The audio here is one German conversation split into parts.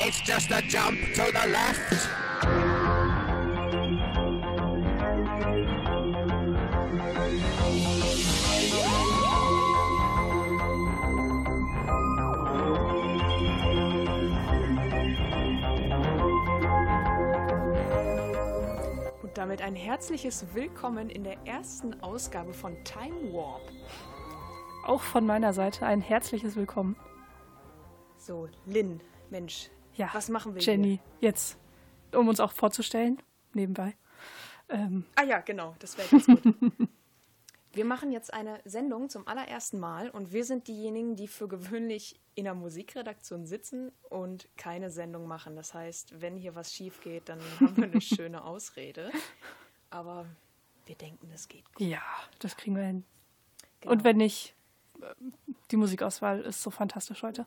It's just a jump to the left. Und damit ein herzliches Willkommen in der ersten Ausgabe von Time Warp. Auch von meiner Seite ein herzliches Willkommen. So, Lynn, Mensch, Ja, was machen wir Jenny, jetzt, um uns auch vorzustellen, nebenbei. Ähm, hier? Ah ja, genau, das wäre jetzt gut. wir machen jetzt eine Sendung zum allerersten Mal und wir sind diejenigen, die für gewöhnlich in der Musikredaktion sitzen und keine Sendung machen. Das heißt, wenn hier was schief geht, dann haben wir eine schöne Ausrede. Aber wir denken, es geht gut. ja, das kriegen wir hin. Genau. Und wenn nicht, ähm, die Musikauswahl ist so fantastisch heute.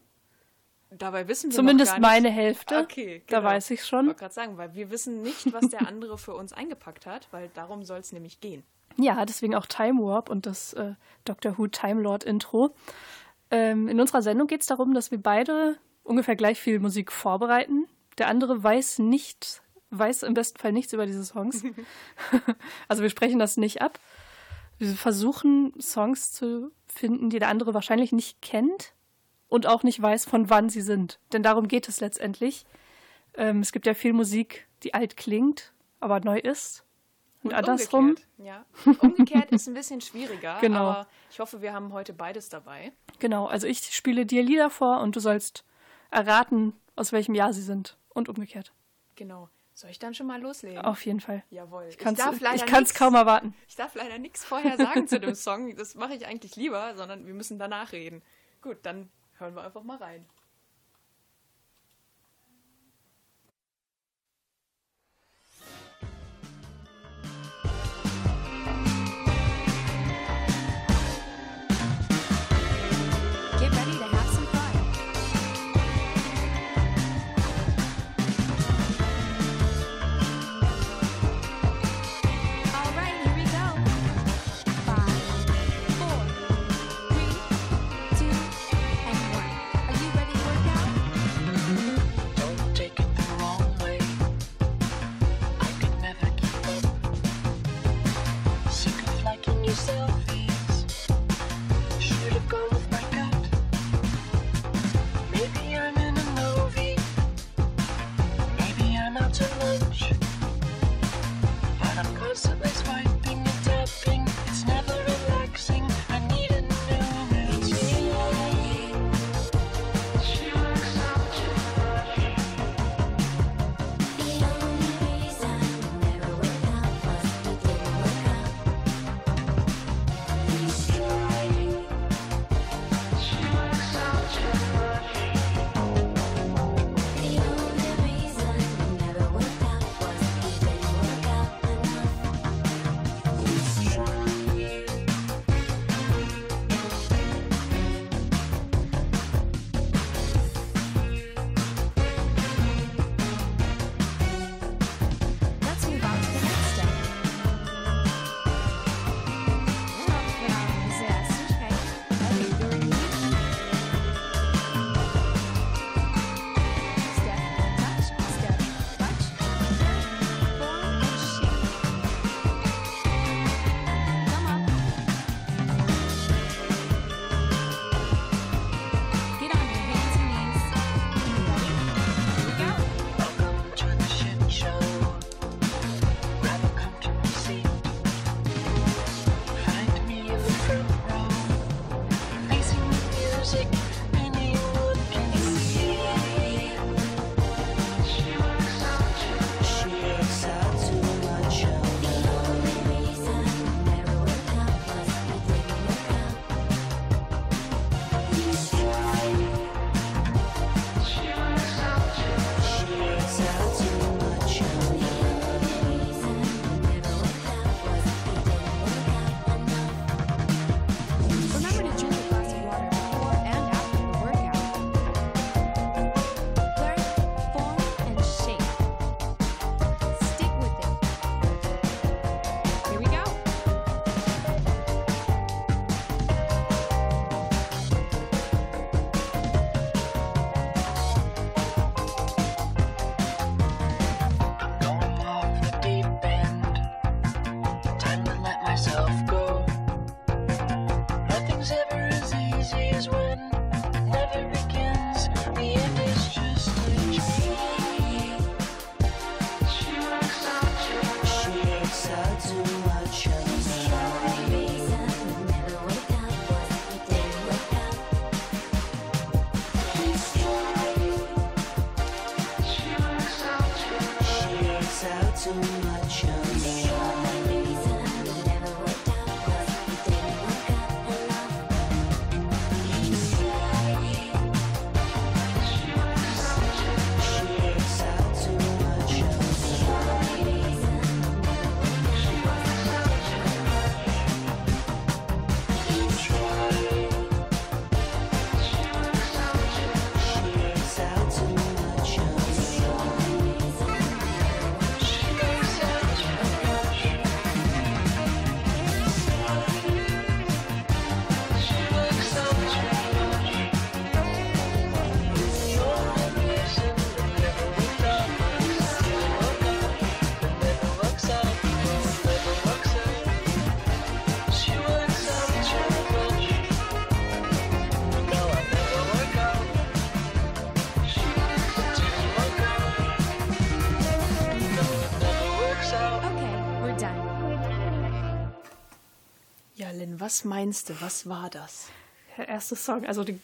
Dabei wissen wir Zumindest meine Hälfte. Okay, Da genau. weiß ich Ich schon. wollte gerade sagen, weil wir wissen nicht, was der andere für uns eingepackt hat, weil darum soll es nämlich gehen. Ja, deswegen auch Time Warp und das äh, Doctor Who Time Lord Intro. Ähm, in unserer Sendung geht es darum, dass wir beide ungefähr gleich viel Musik vorbereiten. Der andere weiß nicht, weiß im besten Fall nichts über diese Songs. also wir sprechen das nicht ab. Wir versuchen Songs zu finden, die der andere wahrscheinlich nicht kennt und auch nicht weiß, von wann sie sind. Denn darum geht es letztendlich. Ähm, es gibt ja viel Musik, die alt klingt, aber neu ist. Und, andersrum. Umgekehrt, ja. Umgekehrt ist ein bisschen schwieriger, Genau. aber ich hoffe, wir haben heute beides dabei. Genau, also ich spiele dir Lieder vor und du sollst erraten, aus welchem Jahr sie sind. Und umgekehrt. Genau. Soll ich dann schon mal loslegen? Auf jeden Fall. Jawohl. Ich, Kann's- ich kann es kaum erwarten. Ich darf leider nichts vorher sagen zu dem Song. Das mache ich eigentlich lieber, sondern wir müssen danach reden. Gut, dann hören wir einfach mal rein. Was meinst du? Was war das? Der erste Song, also die,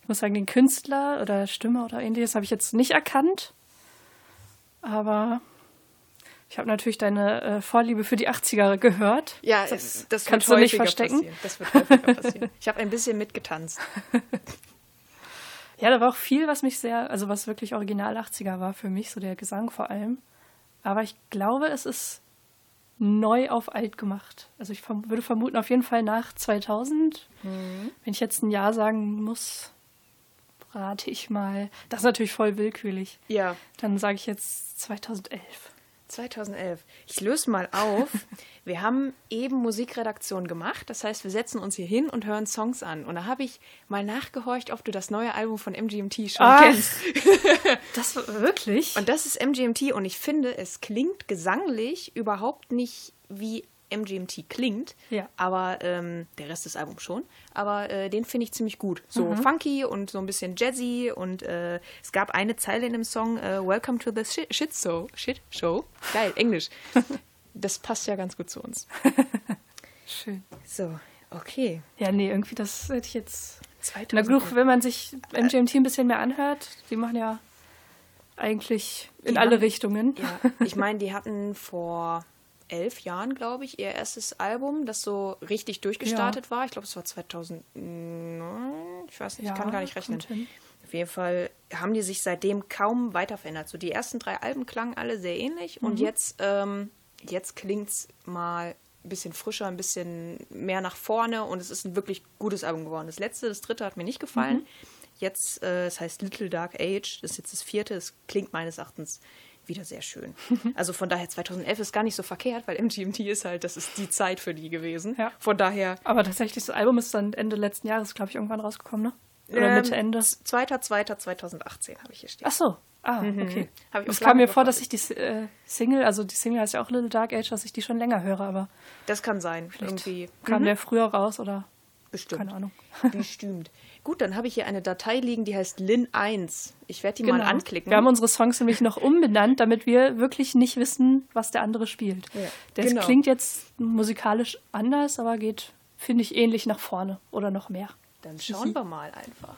ich muss sagen, den Künstler oder Stimme oder ähnliches habe ich jetzt nicht erkannt. Aber ich habe natürlich deine äh, Vorliebe für die 80er gehört. Ja, das, das kannst wird du nicht verstecken. Passieren. Das wird häufiger passieren. Ich habe ein bisschen mitgetanzt. Ja, da war auch viel, was mich sehr, also was wirklich original 80er war für mich, so der Gesang vor allem. Aber ich glaube, es ist neu auf alt gemacht. Also ich verm würde vermuten, auf jeden Fall nach 2000. Wenn ich jetzt ein Jahr sagen muss, rate ich mal. Das ist natürlich voll willkürlich. Ja, Dann sage ich jetzt 2011. 2011. Ich löse mal auf. Wir haben eben Musikredaktion gemacht. Das heißt, wir setzen uns hier hin und hören Songs an. Und da habe ich mal nachgehorcht, ob du das neue Album von MGMT schon Ah. kennst. Das war wirklich? Und das ist MGMT und ich finde, es klingt gesanglich überhaupt nicht wie MGMT klingt. Ja. Aber ähm, der Rest des Albums schon. Aber äh, den finde ich ziemlich gut. So funky und so ein bisschen jazzy. Und äh, es gab eine Zeile in dem Song äh, Welcome to the Shit, Shit Show. Shit Show. Geil, Englisch. das passt ja ganz gut zu uns. Schön. So, okay. Ja, nee, irgendwie das hätte ich jetzt. 2011. Na gut, wenn man sich MGMT ein bisschen mehr anhört, die machen ja eigentlich in Die alle haben- Richtungen. Ja, ich meine, die hatten vor elf Jahren, glaube ich, ihr erstes Album, das so richtig durchgestartet war. Ich glaube, es war 2009. Ich weiß nicht, ich kann gar nicht rechnen. Auf jeden Fall haben die sich seitdem kaum weiter verändert. So die ersten drei Alben klangen alle sehr ähnlich und jetzt, ähm, jetzt klingt es mal ein bisschen frischer, ein bisschen mehr nach vorne und es ist ein wirklich gutes Album geworden. Das letzte, das dritte hat mir nicht gefallen. Jetzt, äh, es heißt Little Dark Age, das ist jetzt das vierte, es klingt meines Erachtens wieder sehr schön. Also von daher 2011 ist gar nicht so verkehrt, weil MGMT ist halt, das ist die Zeit für die gewesen. Ja. Von daher Aber tatsächlich, das Album ist dann Ende letzten Jahres, glaube ich, irgendwann rausgekommen, ne? Oder ähm, Mitte, Ende. 2.2.2018 habe ich hier stehen. Ach so. Ah, okay. Hab ich Es kam mir vor, dass ich die äh, Single, also die Single heißt ja auch Little Dark Age, dass ich die schon länger höre, aber Das kann sein. Irgendwie kam der früher raus oder bestimmt. keine Ahnung. Bestimmt. Gut, dann habe ich hier eine Datei liegen, die heißt Lin1. Ich werde die mal anklicken. Genau. Wir haben unsere Songs nämlich noch umbenannt, damit wir wirklich nicht wissen, was der andere spielt. Ja, Das genau. klingt jetzt musikalisch anders, aber geht, finde ich, ähnlich nach vorne oder noch mehr. dann schauen wir mal einfach.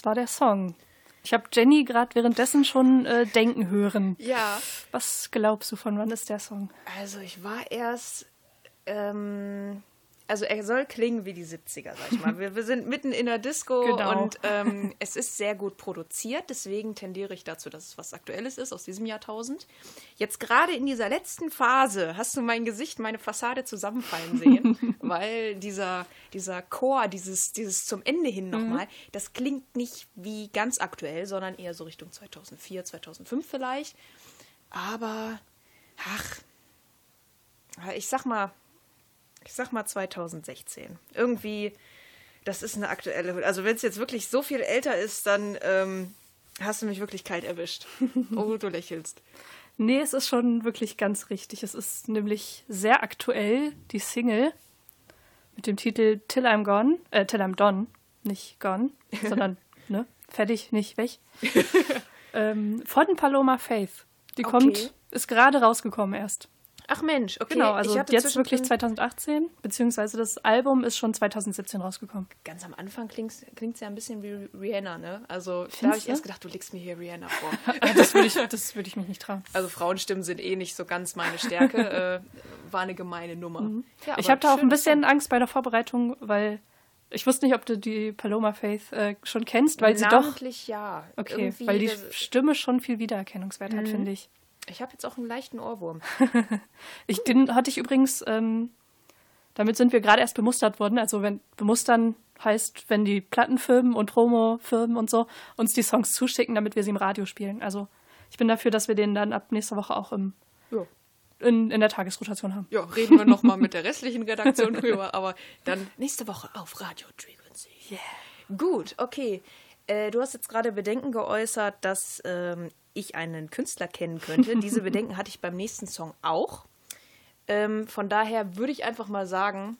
Das war der Song. Ich habe Jenny gerade währenddessen schon äh, denken hören. Ja. Was glaubst du, von wann ist der Song? Also ich war erst, ähm, also er soll klingen wie die 70er, sag ich mal. Wir, wir sind mitten in der Disco Genau. und ähm, es ist sehr gut produziert, deswegen tendiere ich dazu, dass es was Aktuelles ist aus diesem Jahrtausend. Jetzt gerade in dieser letzten Phase hast du mein Gesicht, meine Fassade zusammenfallen sehen, weil dieser, dieser Chor, dieses, dieses zum Ende hin nochmal, das klingt nicht wie ganz aktuell, sondern eher so Richtung 2004, 2005 vielleicht. Aber, ach, ich sag mal, ich sag mal 2016. Irgendwie, das ist eine aktuelle. Also wenn es jetzt wirklich so viel älter ist, dann ähm, hast du mich wirklich kalt erwischt. Oh, du lächelst. Nee, es ist schon wirklich ganz richtig. Es ist nämlich sehr aktuell, die Single mit dem Titel Till I'm Gone, äh, Till I'm Done, nicht Gone, sondern, ne, fertig, nicht weg. ähm, von Paloma Faith. Die Okay. kommt, ist gerade rausgekommen erst. Ach Mensch, okay. Genau, also ich hatte jetzt wirklich zwischendrin- 2018, beziehungsweise das Album ist schon 2017 rausgekommen. Ganz am Anfang klingt es ja ein bisschen wie Rihanna, ne? Also da Findest habe ich erst gedacht, du legst mir hier Rihanna vor. Das würde ich, das würde ich mich nicht trauen. Also Frauenstimmen sind eh nicht so ganz meine Stärke. äh, war eine gemeine Nummer. Ja, Mhm. ich aber habe da auch ein bisschen Angst bei der Vorbereitung, weil ich wusste nicht, ob du die Paloma Faith äh, schon kennst, weil sie doch. Ja. Okay, Irgendwie weil die Stimme schon viel Wiedererkennungswert Mhm. hat, finde ich. Ich habe jetzt auch einen leichten Ohrwurm. ich. Den hatte ich übrigens, ähm, damit sind wir gerade erst bemustert worden. Also wenn bemustern heißt, wenn die Plattenfirmen und Promo-Firmen und so uns die Songs zuschicken, damit wir sie im Radio spielen. Also ich bin dafür, dass wir den dann ab nächster Woche auch im, Ja. in, in der Tagesrotation haben. Ja, reden wir nochmal mit der restlichen Redaktion drüber, aber dann nächste Woche auf Radio Frequency. Yeah. Gut, okay. Äh, du hast jetzt gerade Bedenken geäußert, dass ähm, ich einen Künstler kennen könnte. Diese Bedenken hatte ich beim nächsten Song auch. Ähm, von daher würde ich einfach mal sagen,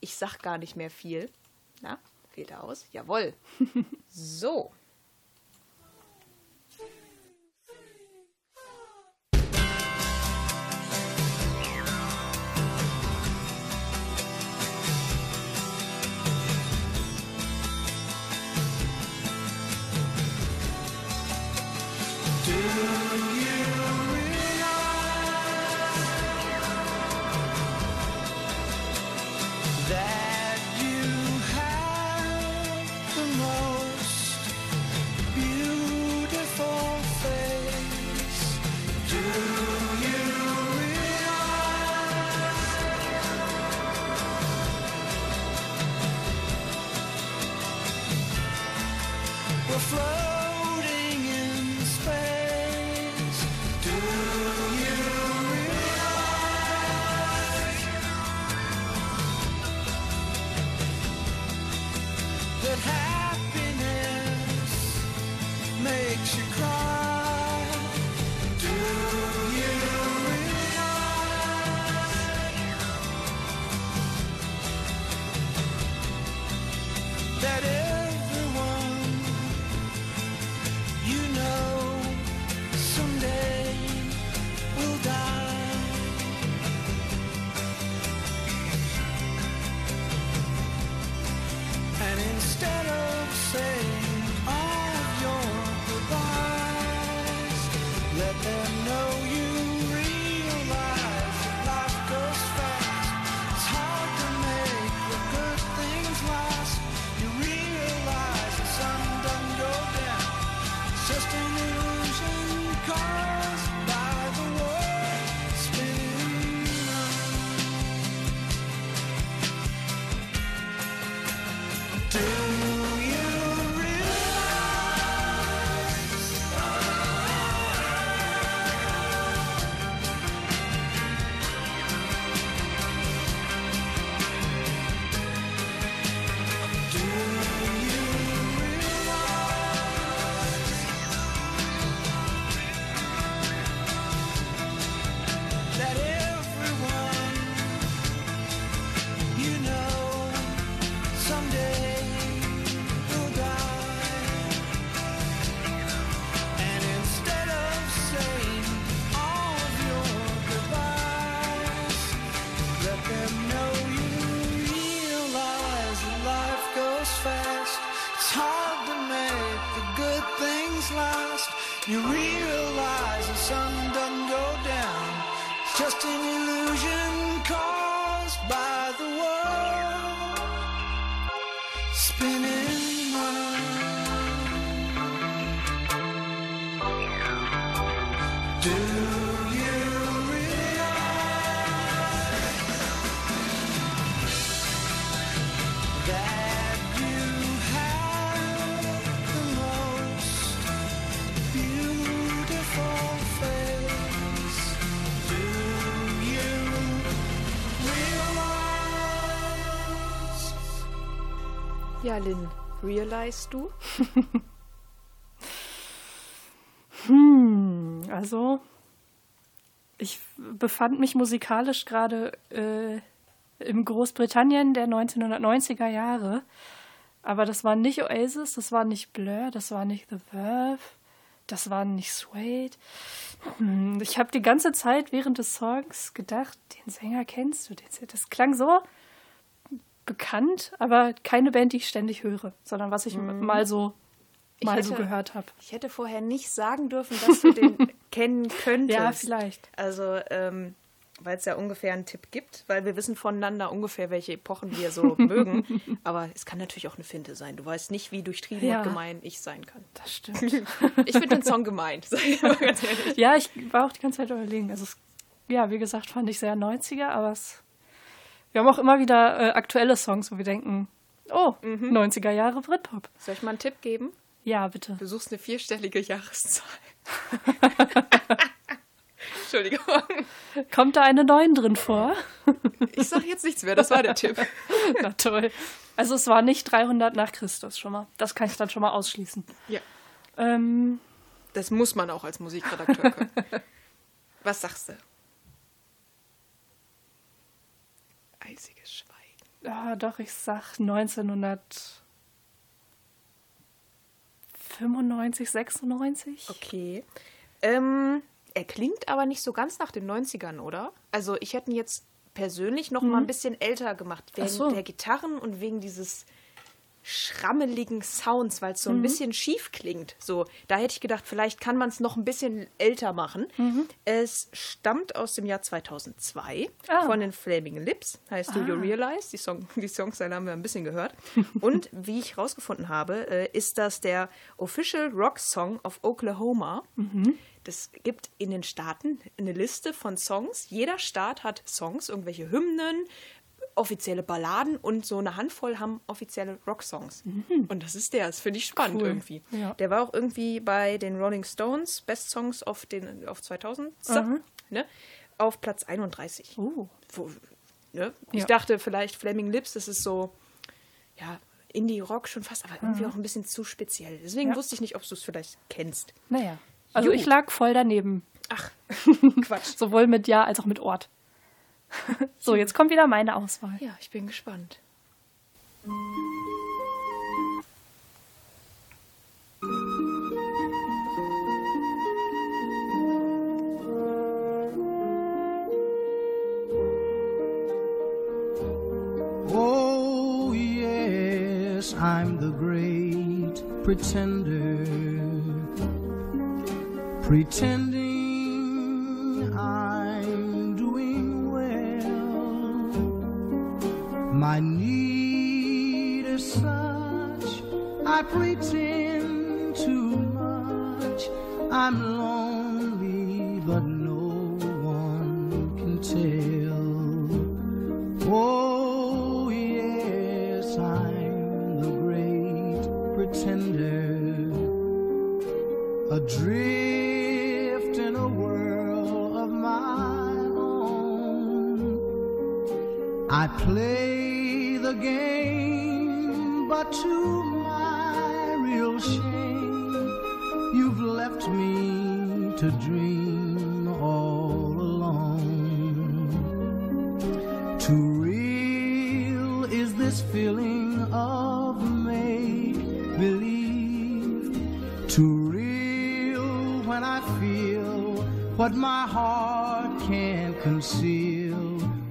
ich sag gar nicht mehr viel. Na, fehlt aus? Jawohl. So. Ja, Lynn, realize du? Also, ich befand mich musikalisch gerade äh, in Großbritannien der 1990er Jahre. Aber das war nicht Oasis, das war nicht Blur, das war nicht The Verve, das war nicht Suede. Hm, Ich habe die ganze Zeit während des Songs gedacht, den Sänger kennst du. Das klang so bekannt, aber keine Band, die ich ständig höre, sondern was ich mal so mal so hätte- gehört habe. Ich hätte vorher nicht sagen dürfen, dass du den kennen könntest. Ja, vielleicht. Also, ähm, weil es ja ungefähr einen Tipp gibt, weil wir wissen voneinander ungefähr, welche Epochen wir so mögen. Aber es kann natürlich auch eine Finte sein. Du weißt nicht, wie durchtrieben Ja. und gemein ich sein kann. Das stimmt. Ich finde den Song gemeint, sag ich mal ganz ehrlich. Ja, ich war auch die ganze Zeit überlegen. Also, es, ja, wie gesagt, fand ich sehr 90er, aber es, wir haben auch immer wieder äh, aktuelle Songs, wo wir denken, oh, 90er Jahre Britpop. Soll ich mal einen Tipp geben? Ja, bitte. Du suchst eine vierstellige Jahreszahl. Entschuldigung. Kommt da eine 9 drin vor? Ich sag jetzt nichts mehr, das war der Tipp. Na toll. Also es war nicht 300 nach Christus schon mal. Das kann ich dann schon mal ausschließen. Ja. Ähm, Das muss man auch als Musikredakteur können. Was sagst du? Eisiges Schweigen. ja, doch, ich sag 1995, 96. Okay. Ähm, er klingt aber nicht so ganz nach den 90ern, oder? Also ich hätte ihn jetzt persönlich noch mal ein bisschen älter gemacht, wegen so. der Gitarren und wegen dieses schrammeligen Sounds, weil es so ein bisschen schief klingt. So, da hätte ich gedacht, vielleicht kann man es noch ein bisschen älter machen. Es stammt aus dem Jahr 2002 Ah. von den Flaming Lips, heißt Do You Realize? Die, Song, die Songzeile haben wir ein bisschen gehört. Und wie ich rausgefunden habe, äh, ist das der Official Rock Song of Oklahoma. Das gibt in den Staaten eine Liste von Songs. Jeder Staat hat Songs, irgendwelche Hymnen, offizielle Balladen und so eine Handvoll haben offizielle Rocksongs. Und das ist der. Das finde ich spannend Cool. irgendwie. Ja. Der war auch irgendwie bei den Rolling Stones Best Songs auf, den, auf 2000 ne? auf Platz 31. Oh. Wo, ne? Ich Ja. dachte vielleicht Flaming Lips, das ist so, ja, Indie-Rock schon fast, aber irgendwie auch ein bisschen zu speziell. Deswegen Ja. wusste ich nicht, ob du es vielleicht kennst. Naja. Also Gut. ich lag voll daneben. Ach, Quatsch. Sowohl mit Ja als auch mit Ort. so, jetzt kommt wieder meine Auswahl. Ja, ich bin gespannt. Oh, yes, I'm the great pretender. Pretending I pretend too much. I'm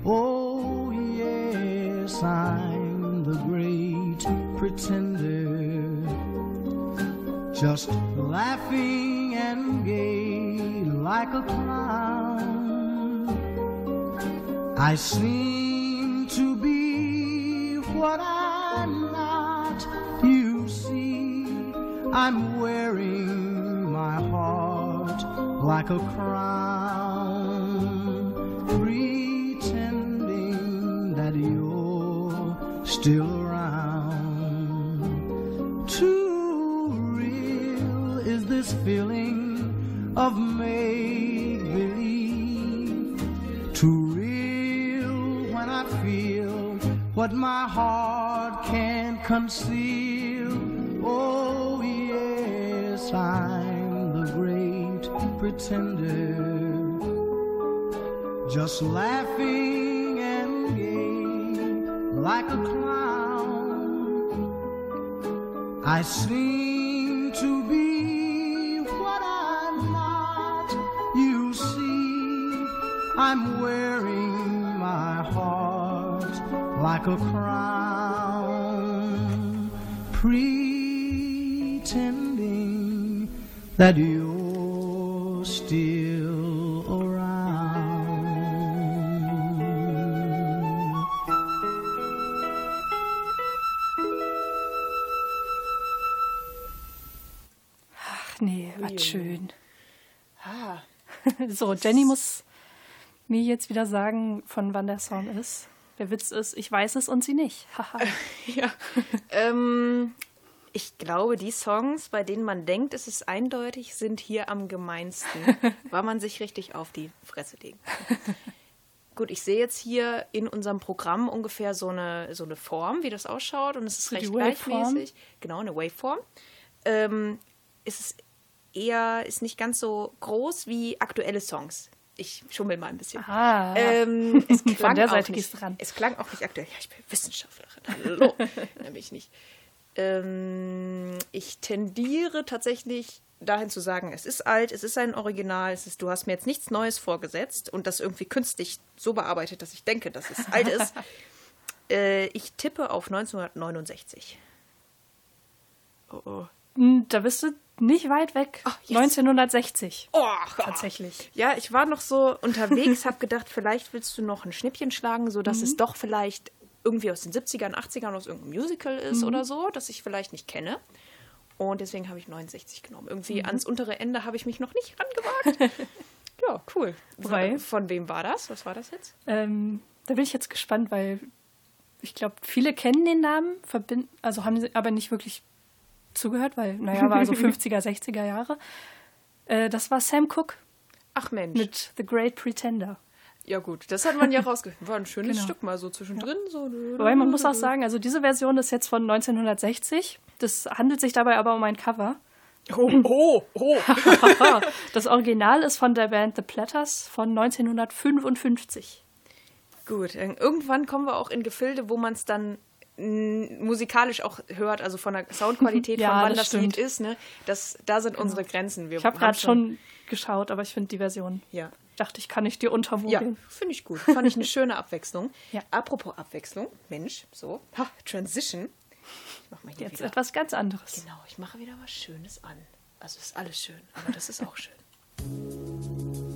Oh, yes, I'm the great pretender. just laughing and gay like a clown. I seem to be what I'm not. You see, I'm wearing my heart like a crown, still around. Too real is this feeling of make believe. Too real when I feel what my heart can't conceal. Oh, yes, I'm the great pretender. Just laughing I seem to be what I'm not. You see, I'm wearing my heart like a crown, pretending that you're So, Jenny muss mir jetzt wieder sagen, von wann der Song ist. Der Witz ist, ich weiß es und sie nicht. Haha. ja. ähm, ich glaube, die Songs, bei denen man denkt, es ist eindeutig, sind hier am gemeinsten, weil man sich richtig auf die Fresse kann. Gut, ich sehe jetzt hier in unserem Programm ungefähr so eine, so eine Form, wie das ausschaut, und es ist So recht gleichmäßig. Genau, eine Waveform. Ähm, es ist eher, ist nicht ganz so groß wie aktuelle Songs. Ich schummel mal ein bisschen. Ah, Ähm, es Von klang der auch Seite nicht, gehst du ran. Es klang auch nicht aktuell. Ja, ich bin Wissenschaftlerin. Hallo. Nämlich nicht. Ähm, ich tendiere tatsächlich dahin zu sagen, es ist alt, es ist ein Original, es ist, du hast mir jetzt nichts Neues vorgesetzt und das irgendwie künstlich so bearbeitet, dass ich denke, dass es alt ist. Äh, ich tippe auf 1969. Oh, oh. Da bist du nicht weit weg. Ach, yes. 1960. Oh, Tatsächlich. Ja, ich war noch so unterwegs, habe gedacht, vielleicht willst du noch ein Schnippchen schlagen, sodass Mhm. es doch vielleicht irgendwie aus den 70ern, 80ern aus irgendeinem Musical ist Mhm. oder so, das ich vielleicht nicht kenne. Und deswegen habe ich 69 genommen. Mhm. Irgendwie ans untere Ende habe ich mich noch nicht rangewagt. ja, cool. Wobei- Von wem war das? Was war das jetzt? Ähm, da bin ich jetzt gespannt, weil ich glaube, viele kennen den Namen, verbinden, also haben sie aber nicht wirklich zugehört, weil, naja, war so 50er, 60er Jahre. Äh, das war Sam Cooke Ach Mensch. mit The Great Pretender. ja gut, das hat man ja rausgehört. War ein schönes Genau. Stück mal so zwischendrin. So. Wobei man muss auch sagen, also diese Version ist jetzt von 1960. Das handelt sich dabei aber um ein Cover. Oh, oh, oh. Das Original ist von der Band The Platters von 1955. Gut, irgendwann kommen wir auch in Gefilde, wo man es dann musikalisch auch hört, also von der Soundqualität, Ja, von wann das stimmt. Lied ist. Ne? Das, da sind unsere Grenzen. Wir Ich habe gerade schon geschaut, aber ich finde die Version, Ja, dachte ich, kann ich dir ja untermogeln. finde ich gut. Fand ich eine schöne Abwechslung. Ja. Apropos Abwechslung, Mensch, so, ha, Transition. Ich mach mal hier Jetzt wieder. etwas ganz anderes. Genau, ich mache wieder was Schönes an. Also ist alles schön, aber das ist auch schön.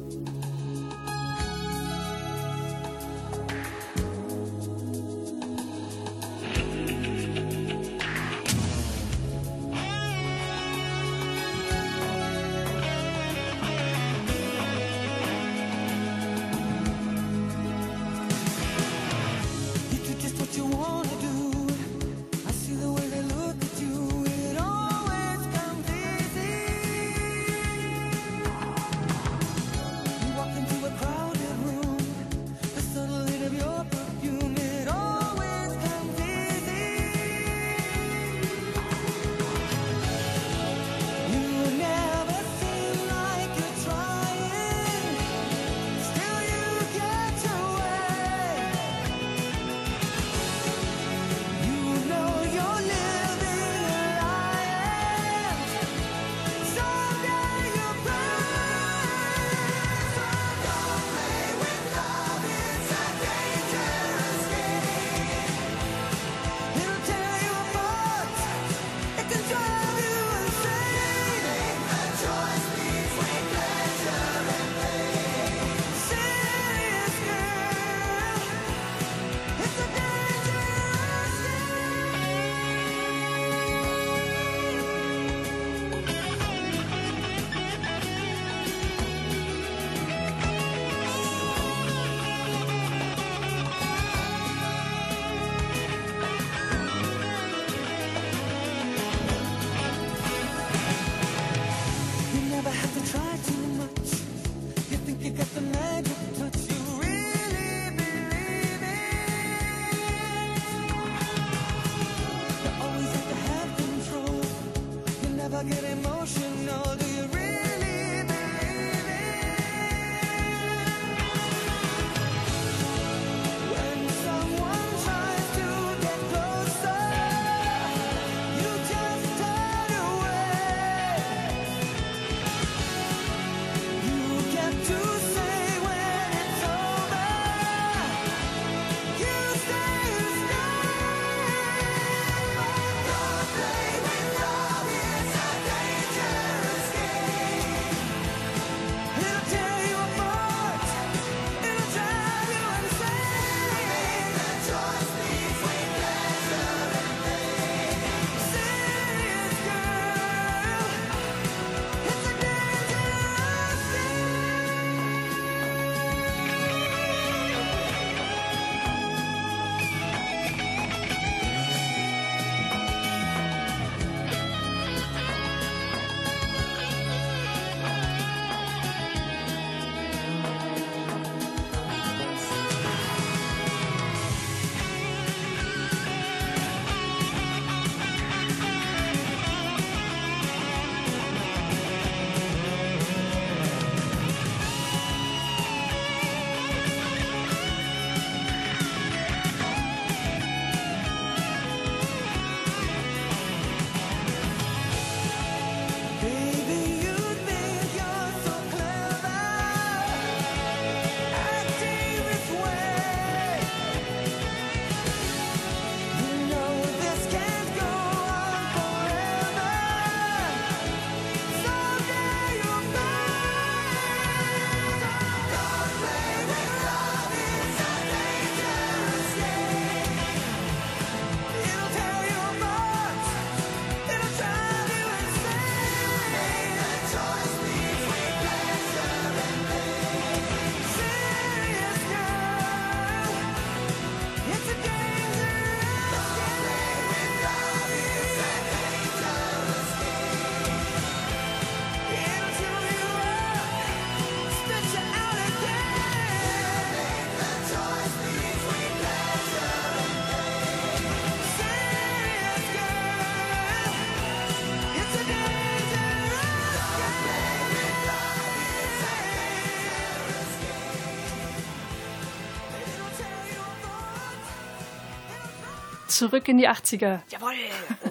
Zurück in die 80er. Jawohl.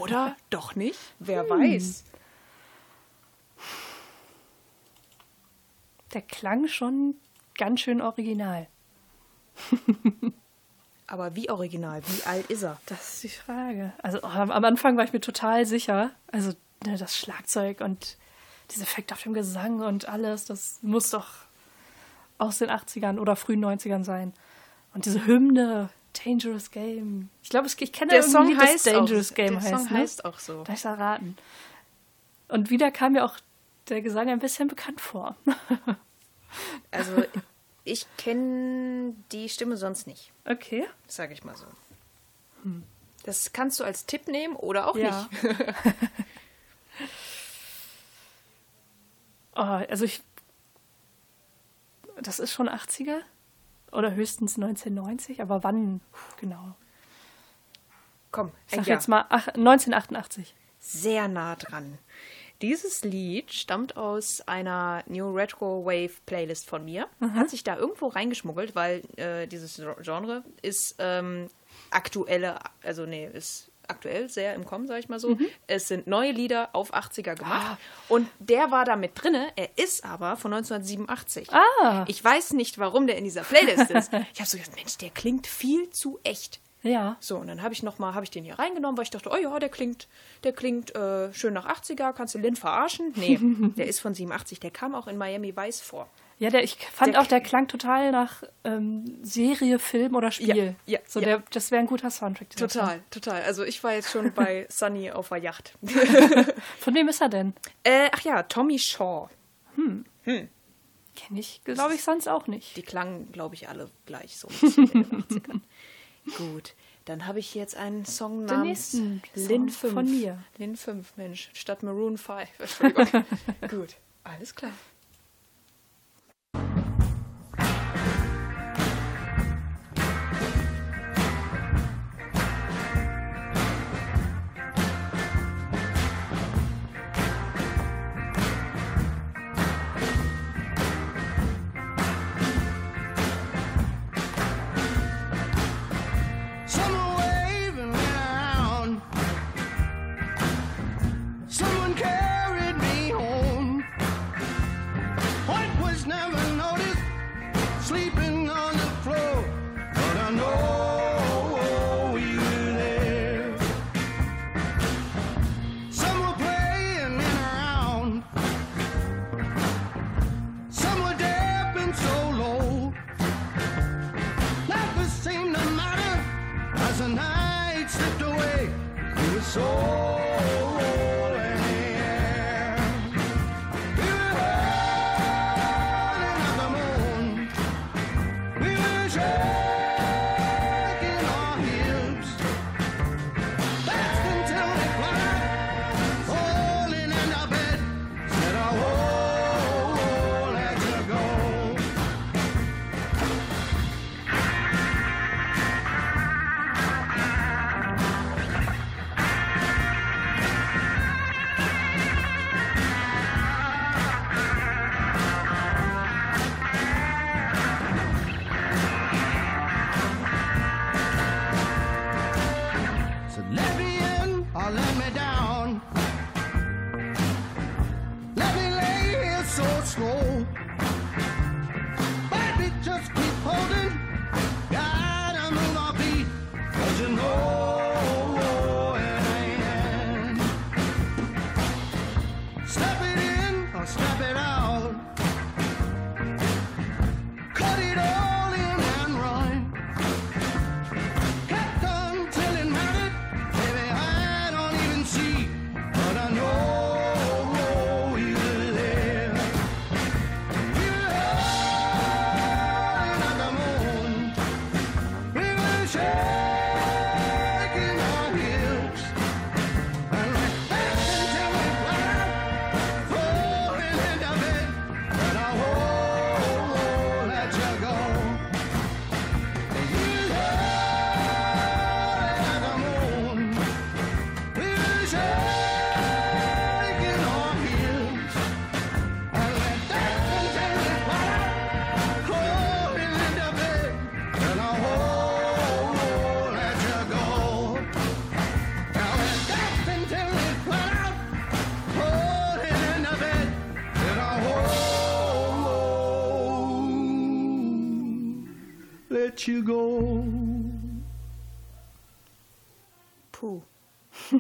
Oder doch nicht? Wer weiß. Der klang schon ganz schön original. Aber wie original? Wie alt ist er? Das ist die Frage. Also oh, am am Anfang war ich mir total sicher. Also ne, das Schlagzeug und dieser Effekt auf dem Gesang und alles, das muss doch aus den 80ern oder frühen 90ern sein. Und diese Hymne, Dangerous Game. Ich glaube, ich kenne Der Song das heißt Dangerous auch, Game der heißt. Song ne? heißt auch so. Da ich erraten. Und wieder kam mir auch der Gesang ein bisschen bekannt vor. Also ich kenne die Stimme sonst nicht, Okay. sage ich mal so. Das kannst du als Tipp nehmen oder auch Ja. nicht. Oh, also ich. Das ist schon 80er oder höchstens 1990, aber wann genau? Komm, Ich sag ja, jetzt mal ach, 1988. sehr nah dran. Dieses Lied stammt aus einer New Retro Wave Playlist von mir. Hat sich da irgendwo reingeschmuggelt, weil äh, dieses Genre ist ähm, aktuelle, also nee, ist aktuell sehr im Kommen, sag ich mal so. Es sind neue Lieder auf 80er gemacht. Und der war da mit drinne. Er ist aber von 1987. Ah. Ich weiß nicht, warum der in dieser Playlist ist. Ich habe so gedacht, Mensch, der klingt viel zu echt. Ja. So, und dann habe ich noch mal, habe ich den hier reingenommen, weil ich dachte, oh ja, der klingt, der klingt äh, schön nach 80er, kannst du Lynn verarschen? Nee, der ist von 87, der kam auch in Miami Vice vor. Ja, der, ich fand Der- auch, der klang total nach ähm, Serie, Film oder Spiel. Ja, ja, so ja. Der, das wäre ein guter Soundtrack. Total, total. Also ich war jetzt schon bei Sunny auf der Yacht. Song. Von wem ist er denn? äh, ach ja, Tommy Shaw. Kenne ich, glaube ich, sonst auch nicht. Die klangen, glaube ich, alle gleich so ein bisschen in den 80ern. Gut, dann habe ich jetzt einen Song namens Lin Song 5. von mir. Lin 5, Mensch, statt Maroon 5. Entschuldigung. Gut, alles klar.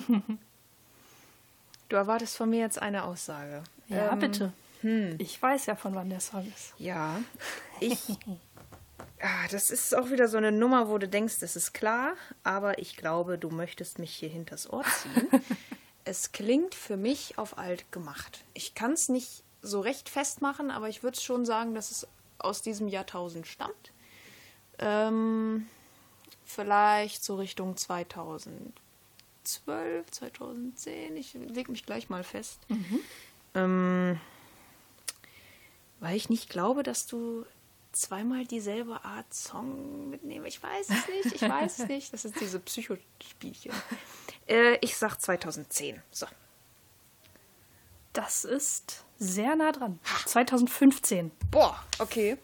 du erwartest von mir jetzt eine Aussage. Ja, Ähm, bitte. Ich weiß ja, von wann der Song ist. Ja, ich. Ah, das ist auch wieder so eine Nummer, wo du denkst, das ist klar, aber ich glaube, du möchtest mich hier hinters Ohr ziehen. es klingt für mich auf alt gemacht. Ich kann es nicht so recht festmachen, aber ich würde schon sagen, dass es aus diesem Jahrtausend stammt. Ähm, vielleicht so Richtung 2012, 2010. Ich leg mich gleich mal fest. Ähm, weil ich nicht glaube, dass du zweimal dieselbe Art Song mitnehmen. Ich weiß es nicht, ich weiß es nicht. Das ist diese Psychospielchen. Äh, ich sag 2010. So. Das ist sehr nah dran. 2015. Boah, okay.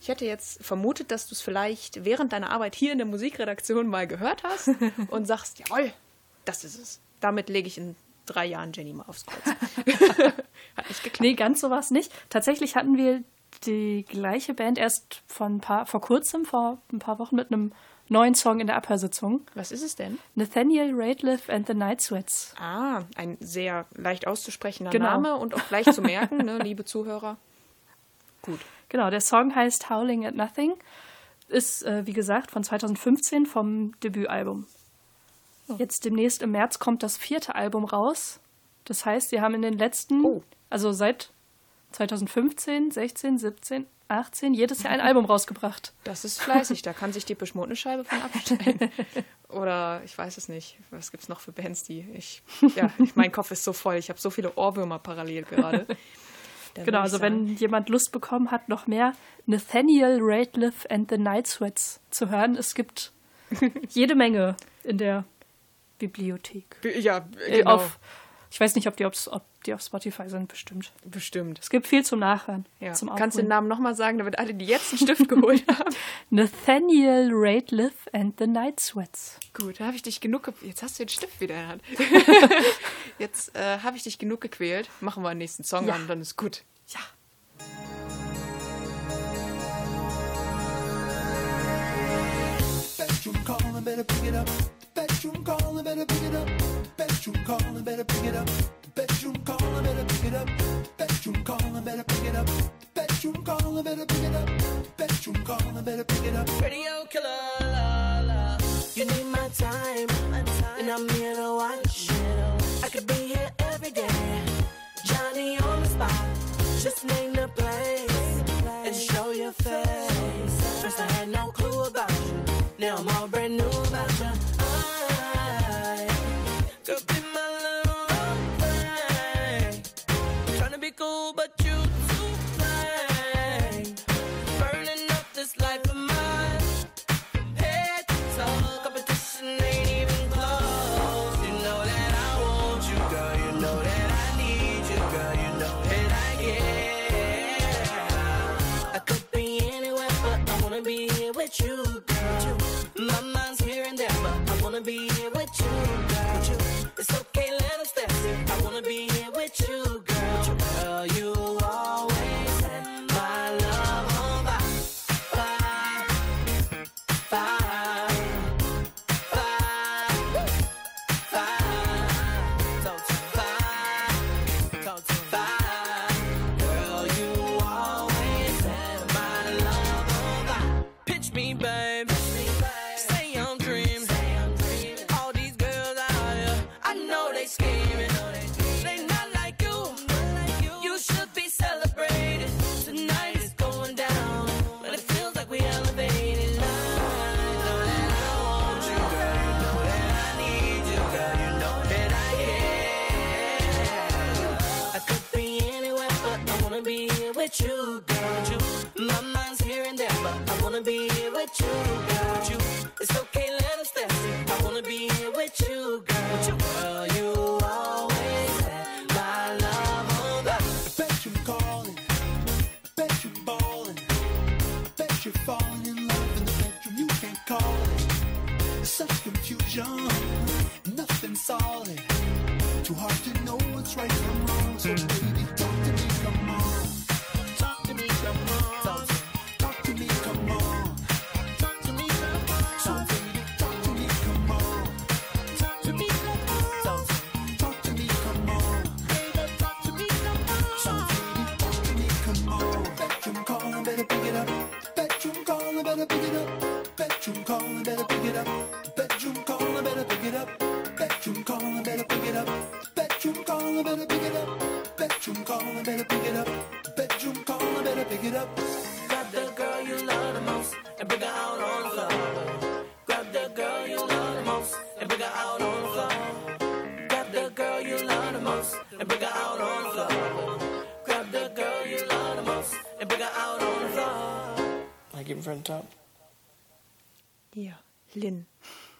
Ich hätte jetzt vermutet, dass du es vielleicht während deiner Arbeit hier in der Musikredaktion mal gehört hast und sagst, jawohl, das ist es. Damit lege ich in drei Jahren Jenny mal aufs Kreuz. Hat nicht geklappt. Nee, ganz so war es nicht. Tatsächlich hatten wir die gleiche Band erst vor, ein paar, vor kurzem, vor ein paar Wochen mit einem neuen Song in der Abhörsitzung. Was ist es denn? Nathaniel Rateliff and the Night Sweats. Ah, ein sehr leicht auszusprechender Genau. Name und auch leicht zu merken, ne, liebe Zuhörer. Gut. Genau, der Song heißt Howling at Nothing. Ist, äh, wie gesagt, von 2015 vom Debütalbum. Jetzt demnächst im März kommt das vierte Album raus. Das heißt, sie haben in den letzten, Oh. also seit 2015, 16, 17, 18, jedes Jahr ein Album rausgebracht. Das ist fleißig, da kann sich die Mode Scheibe von abstellen. Oder ich weiß es nicht. Was gibt es noch für Bands, die ich. Ja, ich, mein Kopf ist so voll. Ich habe so viele Ohrwürmer parallel gerade. Da Genau, also wenn sagen, jemand Lust bekommen hat, noch mehr Nathaniel Rateliff and the Night Sweats zu hören, es gibt jede Menge in der Bibliothek. Ja, Äh, genau. Auf, ich weiß nicht, ob die, auf, ob die auf Spotify sind, bestimmt. Bestimmt. Es gibt viel zum Nachhören. Ja. Zum Kannst du den. Namen nochmal sagen, damit alle, die jetzt einen Stift geholt haben? Nathaniel Rateliff and the Night Sweats. Gut, da habe ich dich genug. Ge jetzt hast du den Stift wieder in der Hand. jetzt äh, habe ich dich genug gequält. Machen wir den nächsten Song Ja. an, dann ist gut. Ja. bedroom calling, better pick it up. Bedroom calling, better pick it up. Bedroom calling, better pick it up. Bedroom calling, better pick it up. Bedroom calling, better pick it up. Bedroom calling, better pick it up. Bedroom calling, better pick it up. Radio killer, la la. You need my time, and I'm here to watch. I could be here every day. Johnny on the spot. Just name the place and show your face. First I had no clue about you. Now I'm all brand new about you. The top. Ja, Lynn,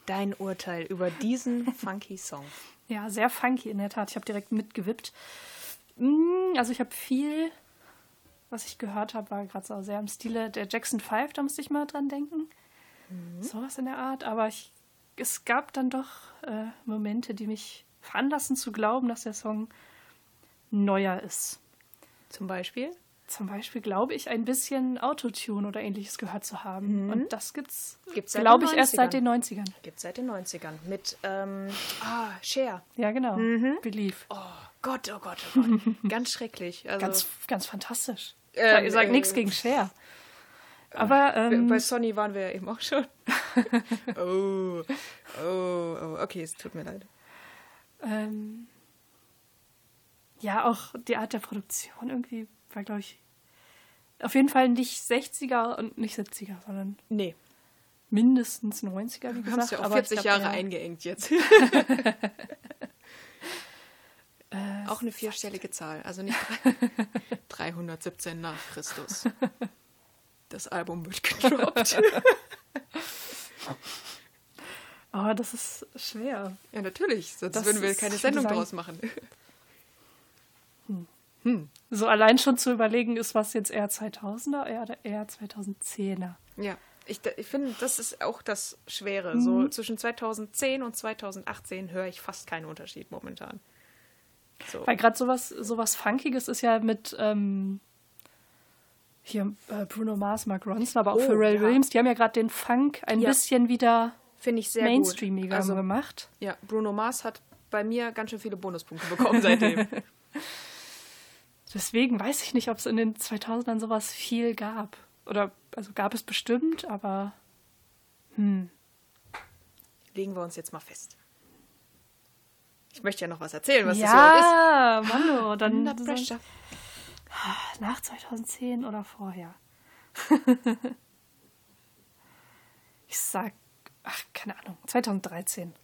dein Urteil über diesen funky Song. Ja, sehr funky in der Tat. Ich habe direkt mitgewippt. Mm, Also ich habe viel, was ich gehört habe, war gerade so sehr im Stile der Jackson 5, da musste ich mal dran denken. Sowas in der Art. Aber ich, es gab dann doch äh, Momente, die mich veranlassen zu glauben, dass der Song neuer ist. Zum Beispiel? Zum Beispiel glaube ich, ein bisschen Autotune oder ähnliches gehört zu haben. Und das gibt's, Gibt's glaube ich, erst 90ern. seit den 90ern. Gibt seit den 90ern. Mit, ähm, ah, Cher. Ja, genau. Believe. Oh Gott, oh Gott, oh Gott. Ganz schrecklich. Also, Ganz, ganz fantastisch. Ähm, ich sage äh, nichts gegen Cher. Aber ähm, bei Sonny waren wir ja eben auch schon. oh, oh, oh, okay, es tut mir leid. ähm, ja, auch die Art der Produktion irgendwie war, glaube ich, auf jeden Fall nicht 60er und nicht 70er, sondern Nee, mindestens 90er, wie du hast gesagt. ja auch aber 40 ich glaub, Jahre ja, eingeengt jetzt. auch eine vierstellige Zahl, also nicht drei- 317 nach Christus. Das Album wird gedroppt. Oh, das ist schwer. ja, natürlich, sonst Das würden wir keine Sendung sagen- draus machen. So allein schon zu überlegen, ist was jetzt eher 2000er oder eher 2010er. Ja, ich, ich finde, das ist auch das Schwere. So zwischen 2010 und 2018 höre ich fast keinen Unterschied momentan. So. Weil gerade sowas, sowas Funkiges ist ja mit ähm, hier äh, Bruno Mars, Mark Ronson, aber auch Oh, Pharrell ja. Williams, die haben ja gerade den Funk ein Ja. bisschen wieder Finde ich sehr mainstreamiger. Also, gemacht. ja, Bruno Mars hat bei mir ganz schön viele Bonuspunkte bekommen seitdem. Deswegen weiß ich nicht, ob es in den 2000ern sowas viel gab. Oder, also gab es bestimmt, aber Legen wir uns jetzt mal fest. Ich möchte ja noch was erzählen, was das überhaupt ist. ja, Mano, dann Under Pressure. nach 2010 oder vorher. ich sag, ach, keine Ahnung, 2013.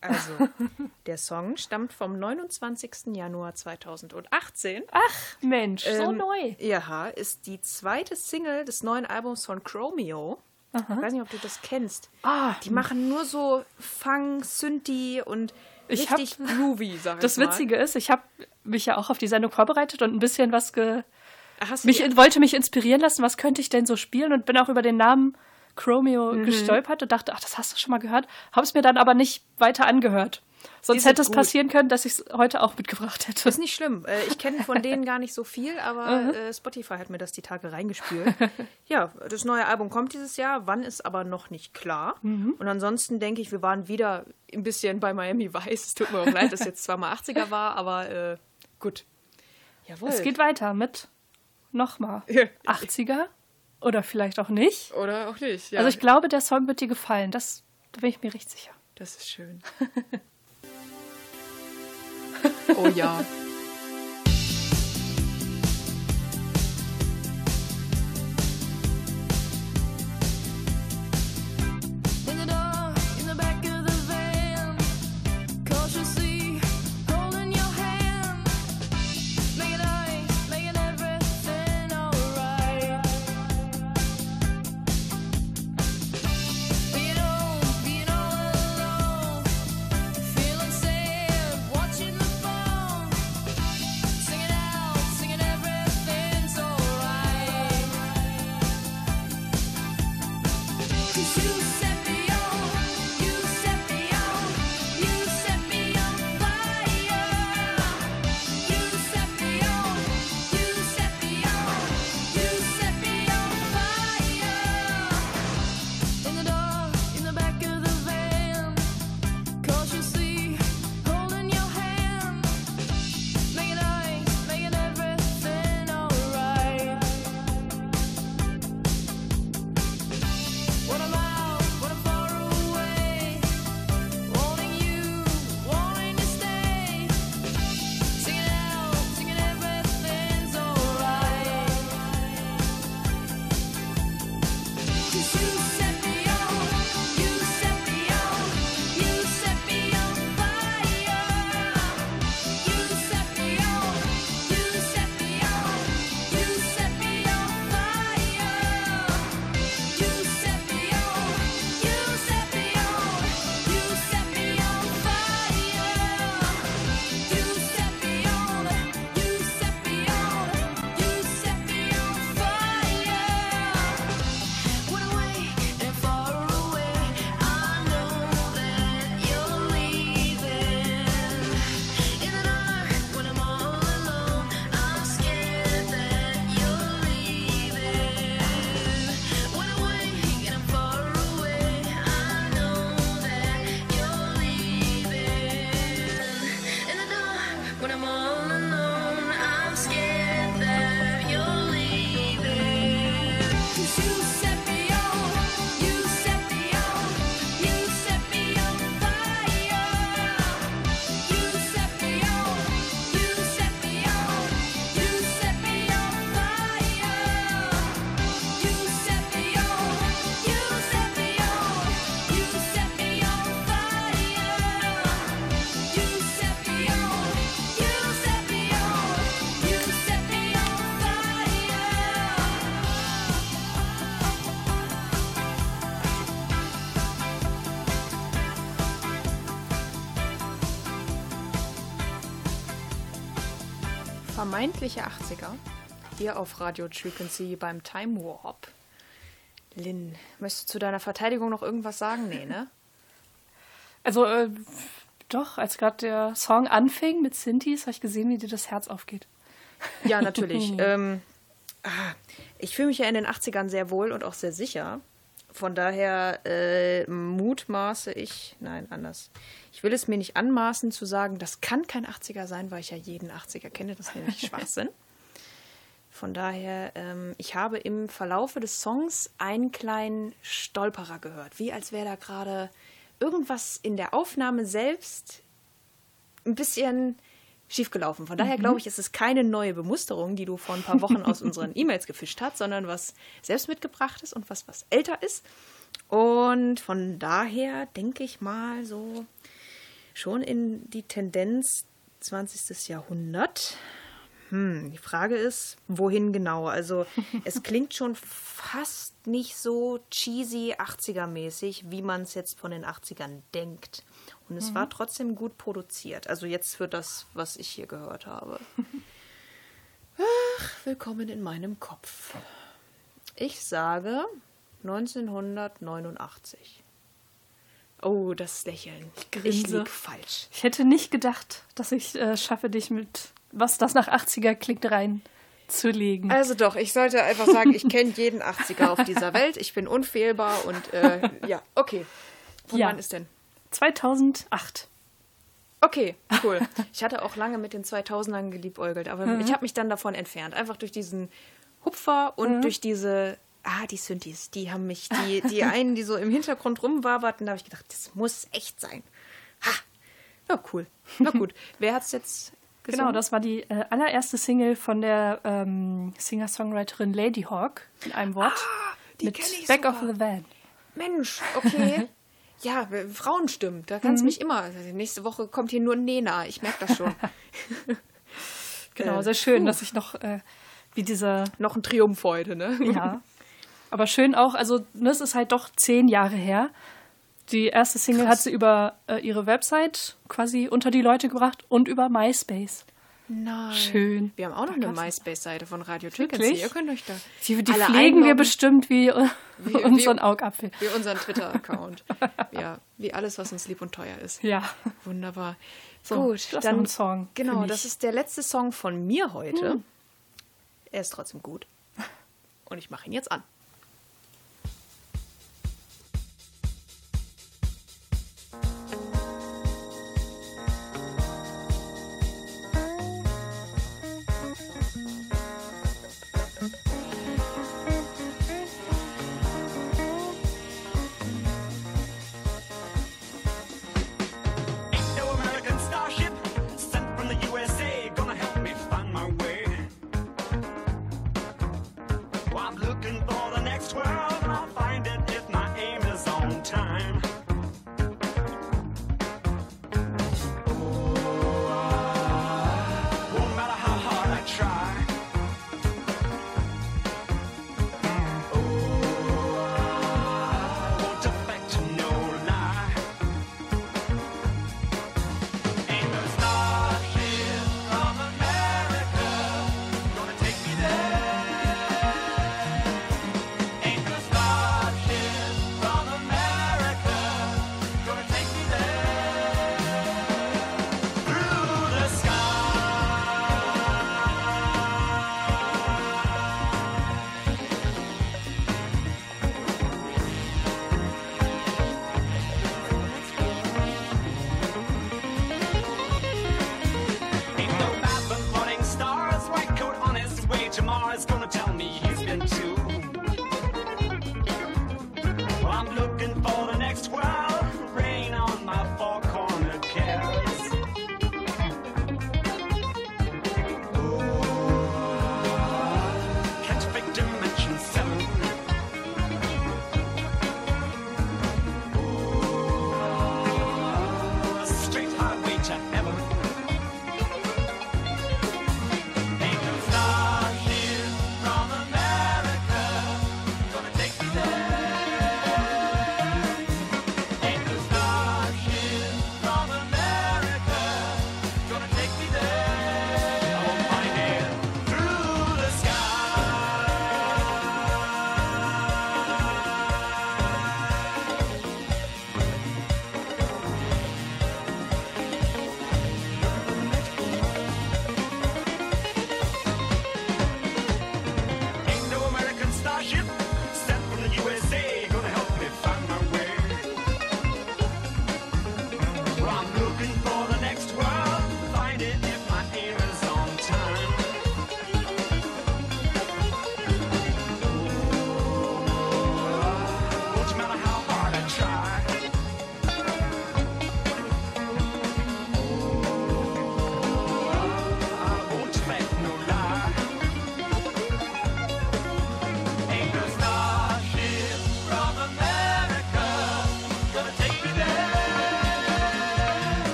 Also, der Song stammt vom 29. Januar 2018. Ach, Mensch, so Ähm, neu. Ja, ist die zweite Single des neuen Albums von Chromeo. Ich weiß nicht, ob du das kennst. Ah, Die machen nur so Fang, Synthi und Ich hab- richtig groovy, sag ich das mal. Witzige ist, ich habe mich ja auch auf die Sendung vorbereitet und ein bisschen was ge Ach, mich wollte mich inspirieren lassen, was könnte ich denn so spielen und bin auch über den Namen Chromeo Mhm. gestolpert und dachte, ach, das hast du schon mal gehört, habe es mir dann aber nicht weiter angehört. Sonst hätte es gut. passieren können, dass ich es heute auch mitgebracht hätte. ist nicht schlimm. Äh, Ich kenne von denen gar nicht so viel, aber äh, Spotify hat mir das die Tage reingespült. ja, das neue Album kommt dieses Jahr. Wann ist aber noch nicht klar. Und ansonsten denke ich, wir waren wieder ein bisschen bei Miami Vice. Es tut mir auch leid, dass es jetzt zwar mal 80er war, aber äh, gut. Jawohl. Es geht weiter mit nochmal Ja. 80er oder vielleicht auch nicht. Oder auch nicht. Ja, Also ich glaube, der Song wird dir gefallen. Das da bin ich mir recht sicher. das ist schön. oh ja. Vermeintliche 80er. Hier auf Radio Frequency beim Time Warp. Lynn, möchtest du zu deiner Verteidigung noch irgendwas sagen? Nee, ne? Also, äh, doch, als gerade der Song anfing mit Synthes, habe ich gesehen, wie dir das Herz aufgeht. Ja, natürlich. ähm, ah, ich fühle mich ja in den 80ern sehr wohl und auch sehr sicher. Von daher äh, mutmaße ich, nein, anders. Ich will es mir nicht anmaßen zu sagen, das kann kein 80er sein, weil ich ja jeden 80er kenne, das ist nämlich Schwachsinn. Von daher, ähm, ich habe im Verlaufe des Songs einen kleinen Stolperer gehört, wie als wäre da gerade irgendwas in der Aufnahme selbst ein bisschen schiefgelaufen. Von daher glaube ich, ist es keine neue Bemusterung, die du vor ein paar Wochen aus unseren E-Mails gefischt hast, sondern was selbst mitgebracht ist und was, was älter ist. Und von daher denke ich mal so schon in die Tendenz 20. Jahrhundert. Hm, die Frage ist, wohin genau? Also es klingt schon fast nicht so cheesy 80er-mäßig, wie man es jetzt von den 80ern denkt. Und es war trotzdem gut produziert. Also jetzt für das, was ich hier gehört habe. Ach, willkommen in meinem Kopf. Ich sage 1989. Oh, das Lächeln. Ich grinse. lieg falsch. Ich hätte nicht gedacht, dass ich äh, schaffe, dich mit was das nach 80er klingt reinzulegen. Also doch, ich sollte einfach sagen, ich kenne jeden 80er auf dieser Welt. Ich bin unfehlbar und äh, ja, okay. Von Ja. wann ist denn? 2008. Okay, cool. Ich hatte auch lange mit den 2000ern geliebäugelt, aber Mhm. ich habe mich dann davon entfernt. Einfach durch diesen Hupfer und Mhm. durch diese, ah, die Synthes, die haben mich, die, die einen, die so im Hintergrund rumwaberten, da habe ich gedacht, das muss echt sein. Ha! Ja, cool. Na gut. Wer hat's jetzt gesungen? Genau, das war die äh, allererste Single von der ähm, Singer-Songwriterin Lady Hawk in einem Wort. Ah, die mit ich Back sogar. of the Van. Mensch, okay. Ja, Frauenstimmen, da Mhm. kannst du mich immer. Also nächste Woche kommt hier nur Nena, ich merke das schon. Genau, Äh, sehr schön, puh. dass ich noch äh, wie dieser Noch ein Triumph heute, ne? Ja. Aber schön auch, also ne, es ist halt doch zehn Jahre her. Die erste Single hat sie über äh, ihre Website quasi unter die Leute gebracht und über MySpace. Nein. Schön. Wir haben auch noch eine gab's- MySpace-Seite von Radio? Frequency. Ihr könnt euch da Die, die alle pflegen wir bestimmt wie, äh, Wie- unseren wie- Augapfel. wie unseren Twitter-Account. ja, wie alles, was uns lieb und teuer ist. Ja. Wunderbar. So, Gut, das dann ein Song Genau, das ist der letzte Song von mir heute. Er ist trotzdem gut. Und ich mache ihn jetzt an. looking for the next world.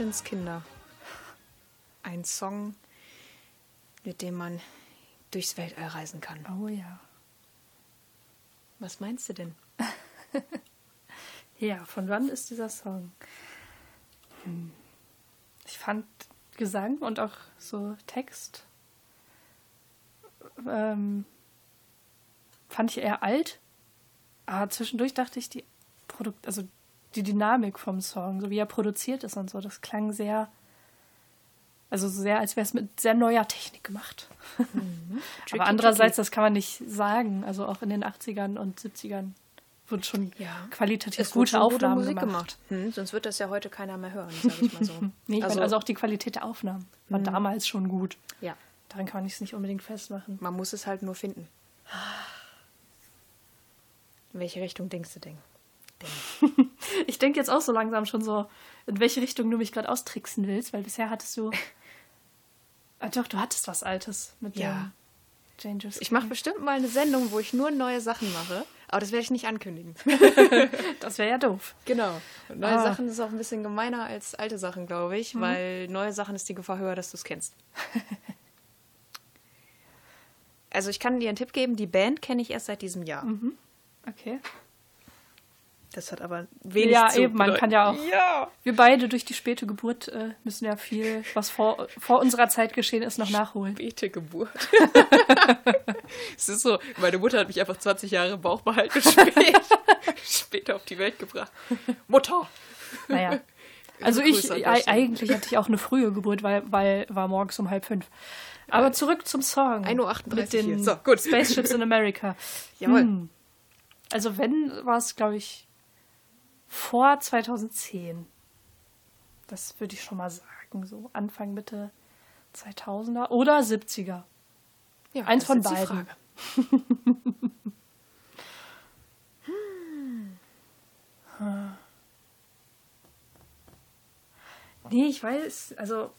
The Menschenskinder. Ein Song, mit dem man durchs Weltall reisen kann. Oh ja. Was meinst du denn? Ja, von wann ist dieser Song? Hm. Ich fand Gesang und auch so Text ähm, fand ich eher alt. Aber zwischendurch dachte ich, die Produkt, also die Dynamik vom Song, so wie er produziert ist und so, das klang sehr, also sehr, als wäre es mit sehr neuer Technik gemacht. Tricky, Aber andererseits, das kann man nicht sagen. Also auch in den 80ern und 70ern wurden schon Ja. qualitativ Es gute Aufnahmen Musik gemacht. gemacht. Hm, sonst wird das ja heute keiner mehr hören, sag ich mal so. Nee, also, meine, also auch die Qualität der Aufnahmen war damals schon gut. ja, Daran kann man es nicht unbedingt festmachen. man muss es halt nur finden. In welche Richtung denkst du denn? Ich denke jetzt auch so langsam schon so, in welche Richtung du mich gerade austricksen willst, weil bisher hattest du. Ah, doch, du hattest was Altes mit Ja. dem Dangerous. Ich mache bestimmt mal eine Sendung, wo ich nur neue Sachen mache, aber das werde ich nicht ankündigen. Das wäre ja doof. Genau. Und neue Ah. Sachen ist auch ein bisschen gemeiner als alte Sachen, glaube ich, weil neue Sachen ist die Gefahr höher, dass du es kennst. also ich kann dir einen Tipp geben, die Band kenne ich erst seit diesem Jahr. Okay. Das hat aber wenig Ja, zu eben, man kann ja auch- Ja. Wir beide durch die späte Geburt äh, müssen ja viel, was vor, vor unserer Zeit geschehen ist, noch nachholen. Späte Geburt. es ist so, meine Mutter hat mich einfach 20 Jahre im Bauch behalten und spät, später auf die Welt gebracht. Mutter! Naja. Also ich, eigentlich hatte ich auch eine frühe Geburt, weil, weil war morgens um halb fünf. Aber zurück zum Song. 1.38 Uhr Mit den hier. So, gut. Spaceships in America. Jawohl. Hm. Also wenn, war es, glaube ich, vor 2010. Das würde ich schon mal sagen. So Anfang, Mitte 2000er oder 70er. Ja, Eins das von beiden. Frage. Nee, ich weiß, also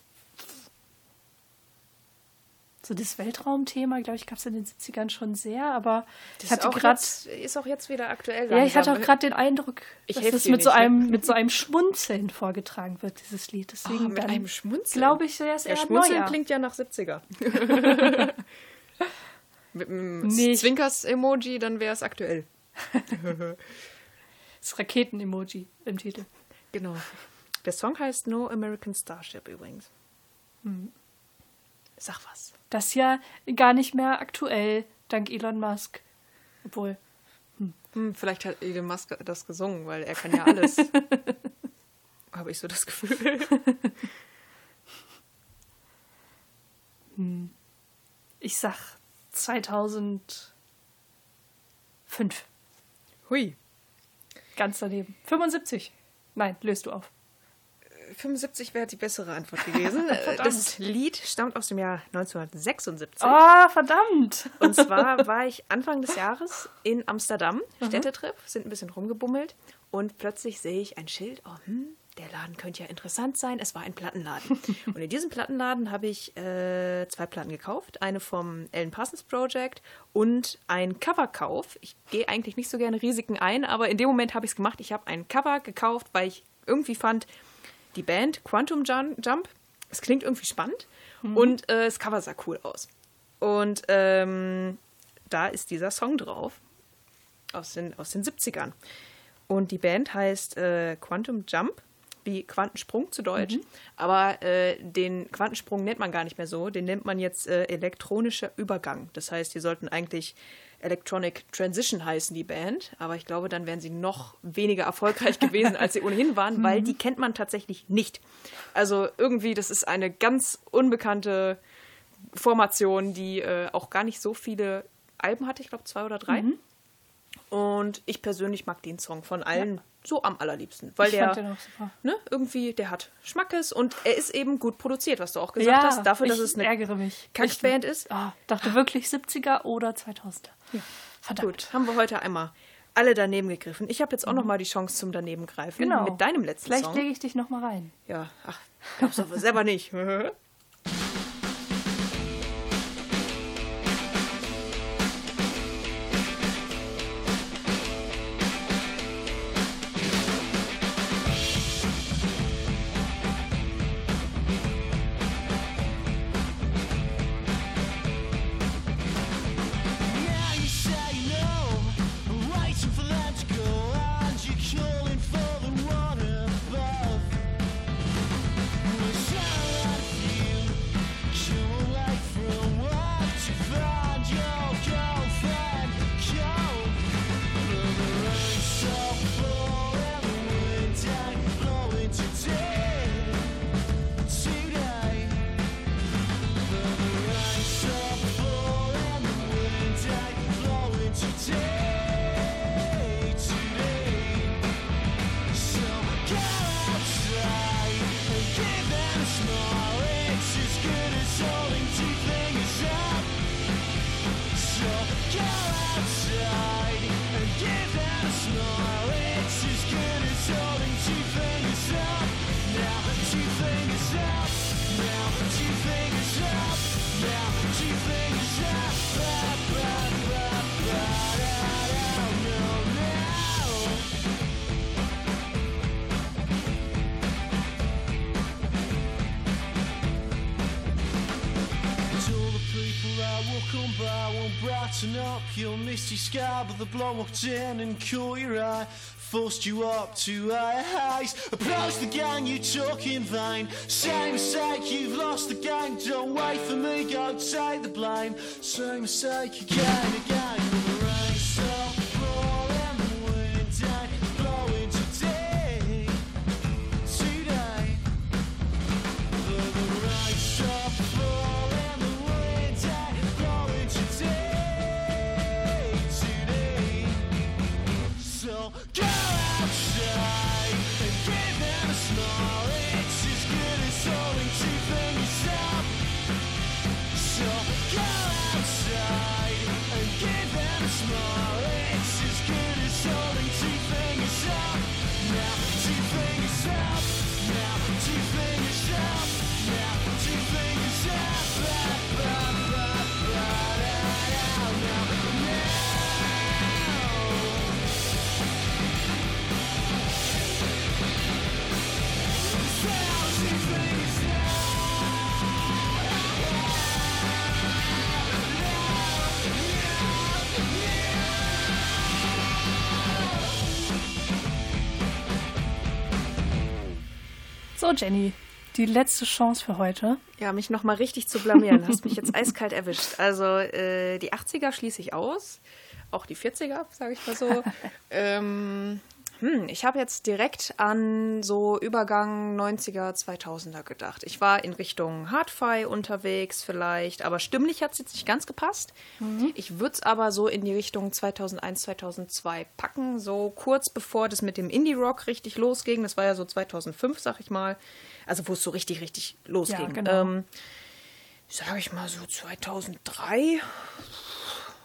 so das Weltraumthema, glaube ich, gab es in den 70ern schon sehr, aber ich Das hatte ist auch gerade jetzt- ist auch jetzt wieder aktuell. ja, ich hatte auch langsam. gerade den Eindruck, Ich dass dir mit so ne? einem mit so einem Schmunzeln vorgetragen wird, dieses Lied. Deswegen Oh, mit dann einem Schmunzeln? glaube ich, wäre es Ja, eher Schmunzeln neuer. klingt ja nach 70er. Mit einem Nee, ich- Zwinkers-Emoji, dann wäre es aktuell. Das Raketen-Emoji im Titel. Genau. Der Song heißt No American Starship übrigens. Hm. Sag was. Das ist ja gar nicht mehr aktuell, dank Elon Musk. Obwohl, Hm, vielleicht hat Elon Musk das gesungen, weil er kann ja alles. Habe ich so das Gefühl. ich sag 2005. Hui. Ganz daneben. 75. Nein, löst du auf. 75 wäre die bessere Antwort gewesen. Äh, das Lied stammt aus dem Jahr 1976. Ah, verdammt. Und zwar war ich Anfang des Jahres in Amsterdam, Städtetrip, sind ein bisschen rumgebummelt und plötzlich sehe ich ein Schild, oh, hm, der Laden könnte ja interessant sein. Es war ein Plattenladen. und in diesem Plattenladen habe ich äh, zwei Platten gekauft. Eine vom Alan Parsons Project und ein Coverkauf. Ich gehe eigentlich nicht so gerne Risiken ein, aber in dem Moment habe ich es gemacht. Ich habe ein Cover gekauft, weil ich irgendwie fand, die Band Quantum Jump, es klingt irgendwie spannend und äh, das Cover sah cool aus. Und ähm, da ist dieser Song drauf aus den, aus den 70ern. Und die Band heißt äh, Quantum Jump, wie Quantensprung zu Deutsch. Aber äh, den Quantensprung nennt man gar nicht mehr so. Den nennt man jetzt äh, elektronischer Übergang. Das heißt, die sollten eigentlich Electronic Transition heißen, die Band. Aber ich glaube, dann wären sie noch weniger erfolgreich gewesen, als sie ohnehin waren, weil die kennt man tatsächlich nicht. Also irgendwie, das ist eine ganz unbekannte Formation, die äh, auch gar nicht so viele Alben hatte. Ich glaube, zwei oder drei. Und ich persönlich mag den Song von allen so am allerliebsten, weil Ich der den auch super. ne, irgendwie, der hat Schmackes und er ist eben gut produziert, was du auch gesagt hast, dafür, dass ich es eine ärgere mich. Kackband ist. Ah, dachte wirklich 70er oder 2000er. Verdammt. Gut, haben wir heute einmal alle daneben gegriffen. Ich habe jetzt auch noch mal die Chance zum daneben greifen Genau. mit deinem letzten Vielleicht Song. lege ich dich noch mal rein. Ja, ach, glaubst du selber nicht. the blood walked in and caught your eye. Forced you up to higher heights. Approach the gang you took in vain. Same mistake, you've lost the gang. Don't wait for me, go take the blame. Same mistake again, again. So, Jenny, die letzte Chance für heute. Ja, mich nochmal richtig zu blamieren. Hast mich jetzt eiskalt erwischt. Also äh, die 80er schließe ich aus. Auch die 40er, sage ich mal so. ähm, hm, ich habe jetzt direkt an so Übergang 90er, 2000er gedacht. Ich war in Richtung Hardfi unterwegs vielleicht, aber stimmlich hat es jetzt nicht ganz gepasst. Ich würde es aber so in die Richtung 2001, 2002 packen, so kurz bevor das mit dem Indie-Rock richtig losging. Das war ja so 2005, sag ich mal. Also wo es so richtig, richtig losging. genau. ähm, sag ich mal so 2003.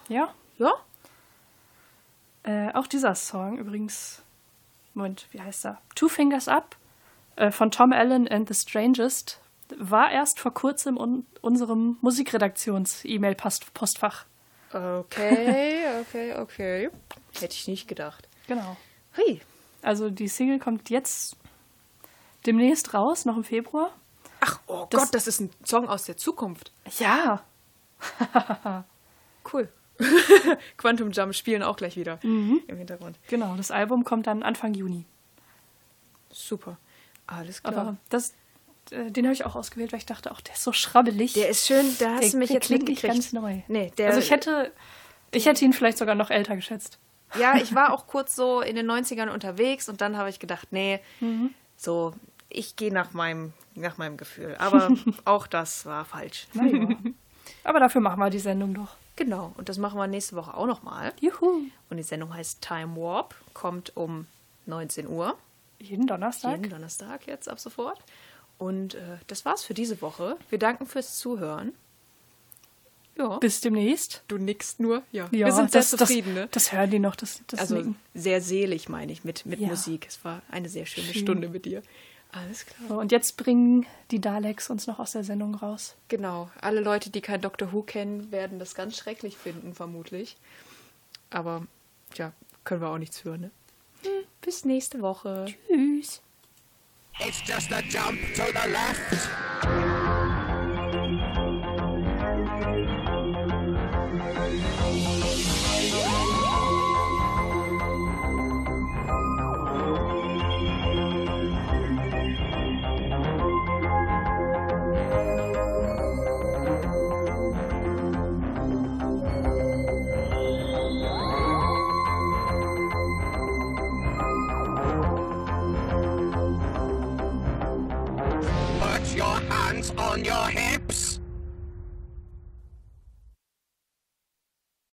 Ja. Ja, Äh, auch dieser Song übrigens, Moment, wie heißt er? Two Fingers Up äh, von Tom Allen and the Strangest war erst vor kurzem in unserem Musikredaktions-E-Mail-Postfach. Okay, okay, okay. Hätte ich nicht gedacht. Genau. Hui. Also die Single kommt jetzt demnächst raus, noch im Februar. Ach, oh Das- Gott, das ist ein Song aus der Zukunft. Ja. Cool. Quantum Jump spielen auch gleich wieder Mhm. im Hintergrund. Genau, das Album kommt dann Anfang Juni. Super. Alles klar. Aber das, äh, den habe ich auch ausgewählt, weil ich dachte, auch der ist so schrabbelig. der ist schön, da hast Der- du mich der jetzt klingt nicht ganz neu. Nee, der, also ich hätte, ich hätte ihn vielleicht sogar noch älter geschätzt. Ja, ich war auch kurz so in den 90ern unterwegs und dann habe ich gedacht, nee, Mhm. so, ich gehe nach meinem, nach meinem Gefühl. Aber auch das war falsch. Ja. Aber dafür machen wir die Sendung doch. Genau, und das machen wir nächste Woche auch nochmal. Juhu. Und die Sendung heißt Time Warp, kommt um 19 Uhr. Jeden Donnerstag. Jeden Donnerstag jetzt ab sofort. Und äh, das war's für diese Woche. Wir danken fürs Zuhören. Ja. Bis demnächst. Du nickst nur. Ja. Ja, Wir sind sehr das, zufrieden, das, ne? Das hören die noch, das, das Also Nicken. sehr selig, meine ich, mit, mit Ja. Musik. Es war eine sehr schöne Schön. Stunde mit dir. Alles klar. So, und jetzt bringen die Daleks uns noch aus der Sendung raus. Genau. Alle Leute, die kein Doctor Who kennen, werden das ganz schrecklich finden, vermutlich. Aber, ja, können wir auch nichts für, ne? Hm, bis nächste Woche. Tschüss. It's just a jump to the left.